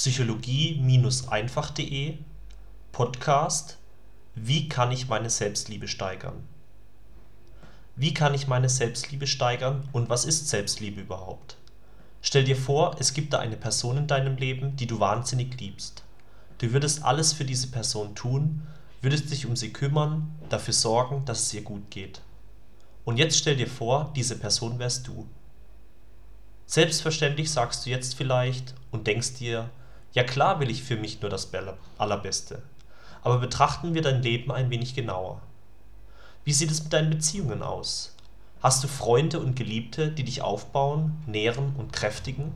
psychologie-einfach.de Podcast Wie kann ich meine Selbstliebe steigern? Wie kann ich meine Selbstliebe steigern und was ist Selbstliebe überhaupt? Stell dir vor, es gibt da eine Person in deinem Leben, die du wahnsinnig liebst. Du würdest alles für diese Person tun, würdest dich um sie kümmern, dafür sorgen, dass es ihr gut geht. Und jetzt stell dir vor, diese Person wärst du. Selbstverständlich sagst du jetzt vielleicht und denkst dir, ja klar will ich für mich nur das Allerbeste. Aber betrachten wir dein Leben ein wenig genauer. Wie sieht es mit deinen Beziehungen aus? Hast du Freunde und Geliebte, die dich aufbauen, nähren und kräftigen?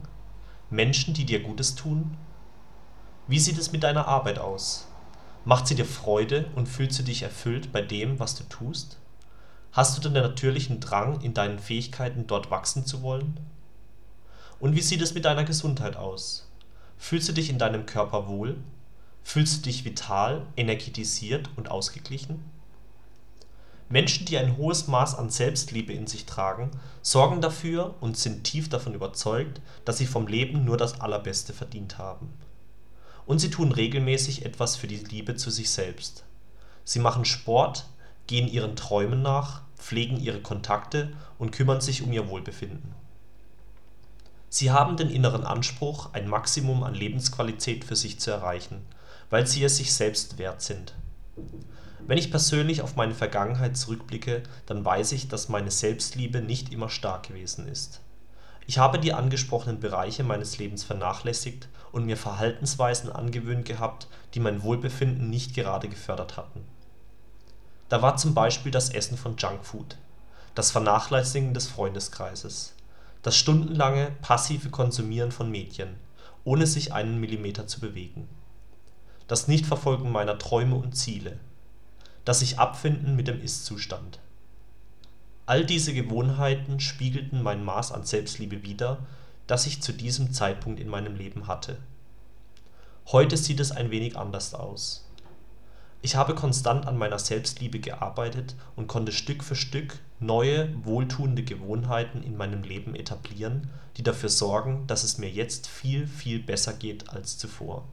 Menschen, die dir Gutes tun? Wie sieht es mit deiner Arbeit aus? Macht sie dir Freude und fühlst du dich erfüllt bei dem, was du tust? Hast du den natürlichen Drang, in deinen Fähigkeiten dort wachsen zu wollen? Und wie sieht es mit deiner Gesundheit aus? Fühlst du dich in deinem Körper wohl? Fühlst du dich vital, energetisiert und ausgeglichen? Menschen, die ein hohes Maß an Selbstliebe in sich tragen, sorgen dafür und sind tief davon überzeugt, dass sie vom Leben nur das Allerbeste verdient haben. Und sie tun regelmäßig etwas für die Liebe zu sich selbst. Sie machen Sport, gehen ihren Träumen nach, pflegen ihre Kontakte und kümmern sich um ihr Wohlbefinden Sie haben den inneren Anspruch, ein Maximum an Lebensqualität für sich zu erreichen, weil sie es sich selbst wert sind. Wenn ich persönlich auf meine Vergangenheit zurückblicke, dann weiß ich, dass meine Selbstliebe nicht immer stark gewesen ist. Ich habe die angesprochenen Bereiche meines Lebens vernachlässigt und mir Verhaltensweisen angewöhnt gehabt, die mein Wohlbefinden nicht gerade gefördert hatten. Da war zum Beispiel das Essen von Junkfood, das Vernachlässigen des Freundeskreises das stundenlange passive Konsumieren von Medien, ohne sich einen Millimeter zu bewegen. Das Nichtverfolgen meiner Träume und Ziele. Das Sich-Abfinden mit dem Ist-Zustand. All diese Gewohnheiten spiegelten mein Maß an Selbstliebe wider, das ich zu diesem Zeitpunkt in meinem Leben hatte. Heute sieht es ein wenig anders aus ich habe konstant an meiner Selbstliebe gearbeitet und konnte Stück für Stück neue, wohltuende Gewohnheiten in meinem Leben etablieren, die dafür sorgen, dass es mir jetzt viel, viel besser geht als zuvor.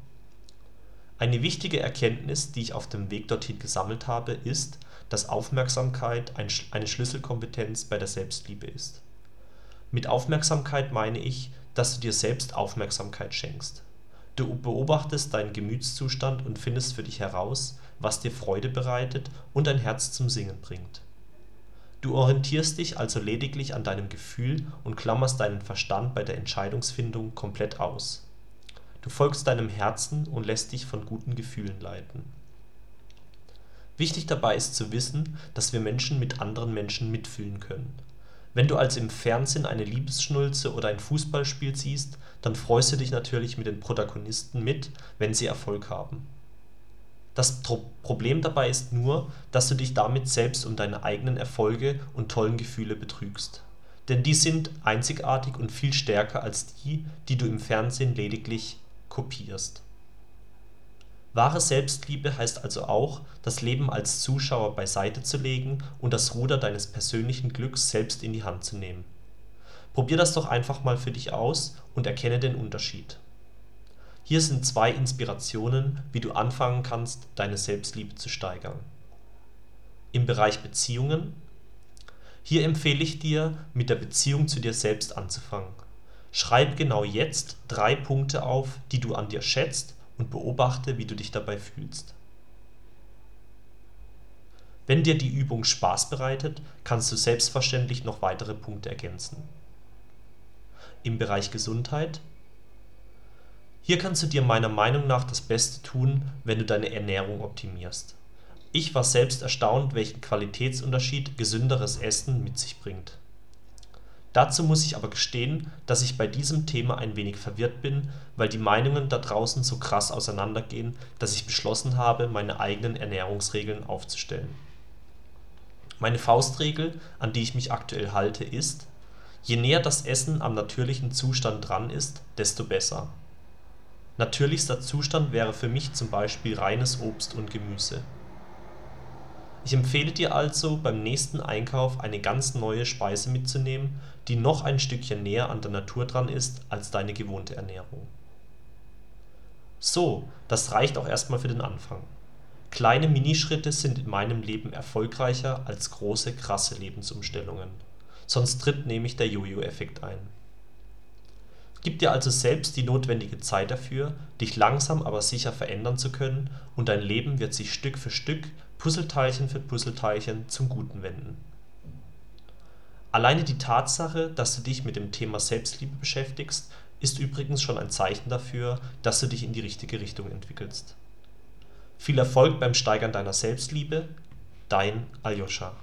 Eine wichtige Erkenntnis, die ich auf dem Weg dorthin gesammelt habe, ist, dass Aufmerksamkeit eine Schlüsselkompetenz bei der Selbstliebe ist. Mit Aufmerksamkeit meine ich, dass du dir selbst Aufmerksamkeit schenkst. Du beobachtest deinen Gemütszustand und findest für dich heraus, was dir Freude bereitet und dein Herz zum Singen bringt. Du orientierst dich also lediglich an deinem Gefühl und klammerst deinen Verstand bei der Entscheidungsfindung komplett aus. Du folgst deinem Herzen und lässt dich von guten Gefühlen leiten. Wichtig dabei ist zu wissen, dass wir Menschen mit anderen Menschen mitfühlen können. Wenn du also im Fernsehen eine Liebesschnulze oder ein Fußballspiel siehst, dann freust du dich natürlich mit den Protagonisten mit, wenn sie Erfolg haben das Problem dabei ist nur, dass du dich damit selbst um deine eigenen Erfolge und tollen Gefühle betrügst. Denn die sind einzigartig und viel stärker als die, die du im Fernsehen lediglich kopierst. Wahre Selbstliebe heißt also auch, das Leben als Zuschauer beiseite zu legen und das Ruder deines persönlichen Glücks selbst in die Hand zu nehmen. Probier das doch einfach mal für dich aus und erkenne den Unterschied hier sind zwei Inspirationen, wie du anfangen kannst, deine Selbstliebe zu steigern. Im Bereich Beziehungen Hier empfehle ich dir, mit der Beziehung zu dir selbst anzufangen. Schreibe genau jetzt drei Punkte auf, die du an dir schätzt und beobachte, wie du dich dabei fühlst. Wenn dir die Übung Spaß bereitet, kannst du selbstverständlich noch weitere Punkte ergänzen. Im Bereich Gesundheit hier kannst du dir meiner Meinung nach das Beste tun, wenn du deine Ernährung optimierst. Ich war selbst erstaunt, welchen Qualitätsunterschied gesünderes Essen mit sich bringt. Dazu muss ich aber gestehen, dass ich bei diesem Thema ein wenig verwirrt bin, weil die Meinungen da draußen so krass auseinandergehen, dass ich beschlossen habe, meine eigenen Ernährungsregeln aufzustellen. Meine Faustregel, an die ich mich aktuell halte, ist: Je näher das Essen am natürlichen Zustand dran ist, desto besser Natürlichster Zustand wäre für mich zum Beispiel reines Obst und Gemüse. Ich empfehle dir also, beim nächsten Einkauf eine ganz neue Speise mitzunehmen, die noch ein Stückchen näher an der Natur dran ist als deine gewohnte Ernährung. So, das reicht auch erstmal für den Anfang. Kleine Minischritte sind in meinem Leben erfolgreicher als große, krasse Lebensumstellungen. Sonst tritt nämlich der Jojo-Effekt ein. Gib dir also selbst die notwendige Zeit dafür, dich langsam aber sicher verändern zu können, und dein Leben wird sich Stück für Stück, Puzzleteilchen für Puzzleteilchen zum Guten wenden. Alleine die Tatsache, dass du dich mit dem Thema Selbstliebe beschäftigst, ist übrigens schon ein Zeichen dafür, dass du dich in die richtige Richtung entwickelst. Viel Erfolg beim Steigern deiner Selbstliebe, dein Aljoscha